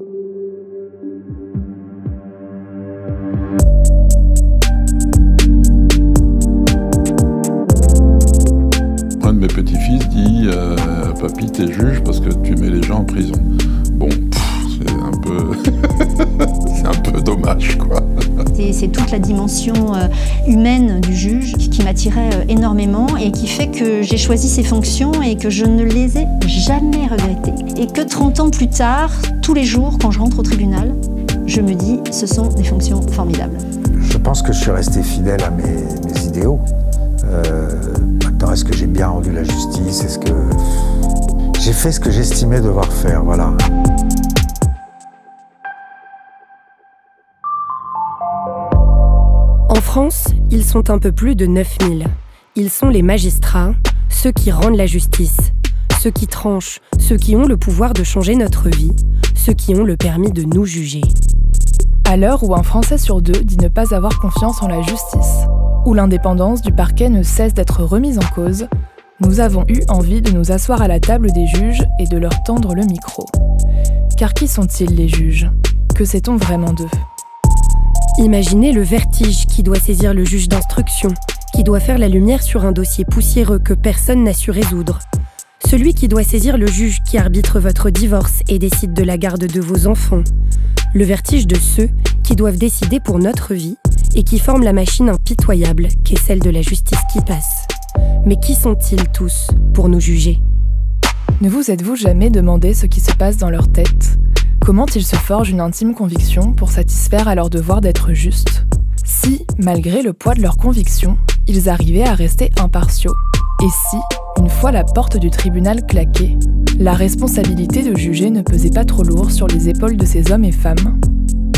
Un de mes petits-fils dit euh, Papy, t'es juge parce que tu mets les gens en prison. Bon, c'est un peu. c'est un peu dommage, quoi. C'est toute la dimension euh, humaine du juge qui m'attirait euh, énormément et qui fait que j'ai choisi ces fonctions et que je ne les ai jamais regrettées. Et que 30 ans plus tard, tous les jours, quand je rentre au tribunal, je me dis, ce sont des fonctions formidables. Je pense que je suis resté fidèle à mes, idéaux. Euh, maintenant, est-ce que j'ai bien rendu la justice? Est-ce que j'ai fait ce que j'estimais devoir faire? Voilà. En France, ils sont un peu plus de 9000. Ils sont les magistrats, ceux qui rendent la justice, ceux qui tranchent, ceux qui ont le pouvoir de changer notre vie, ceux qui ont le permis de nous juger. À l'heure où un Français sur deux dit ne pas avoir confiance en la justice, où l'indépendance du parquet ne cesse d'être remise en cause, nous avons eu envie de nous asseoir à la table des juges et de leur tendre le micro. Car qui sont-ils les juges? Que sait-on vraiment d'eux? Imaginez le vertige qui doit saisir le juge d'instruction, qui doit faire la lumière sur un dossier poussiéreux que personne n'a su résoudre. Celui qui doit saisir le juge qui arbitre votre divorce et décide de la garde de vos enfants. Le vertige de ceux qui doivent décider pour notre vie et qui forment la machine impitoyable qu'est celle de la justice qui passe. Mais qui sont-ils tous pour nous juger? Ne vous êtes-vous jamais demandé ce qui se passe dans leur tête? Comment ils se forgent une intime conviction pour satisfaire à leur devoir d'être justes Si, malgré le poids de leurs convictions, ils arrivaient à rester impartiaux? Et si, une fois la porte du tribunal claquée, la responsabilité de juger ne pesait pas trop lourd sur les épaules de ces hommes et femmes?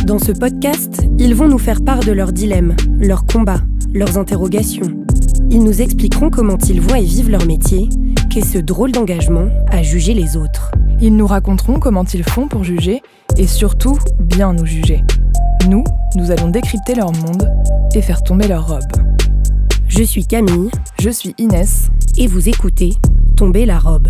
Dans ce podcast, ils vont nous faire part de leurs dilemmes, leurs combats, leurs interrogations. Ils nous expliqueront comment ils voient et vivent leur métier, qu'est ce drôle d'engagement à juger les autres. Ils nous raconteront comment ils font pour juger et surtout bien nous juger. Nous, nous allons décrypter leur monde et faire tomber leur robe. Je suis Camille. Je suis Inès. Et vous écoutez Tomber la robe.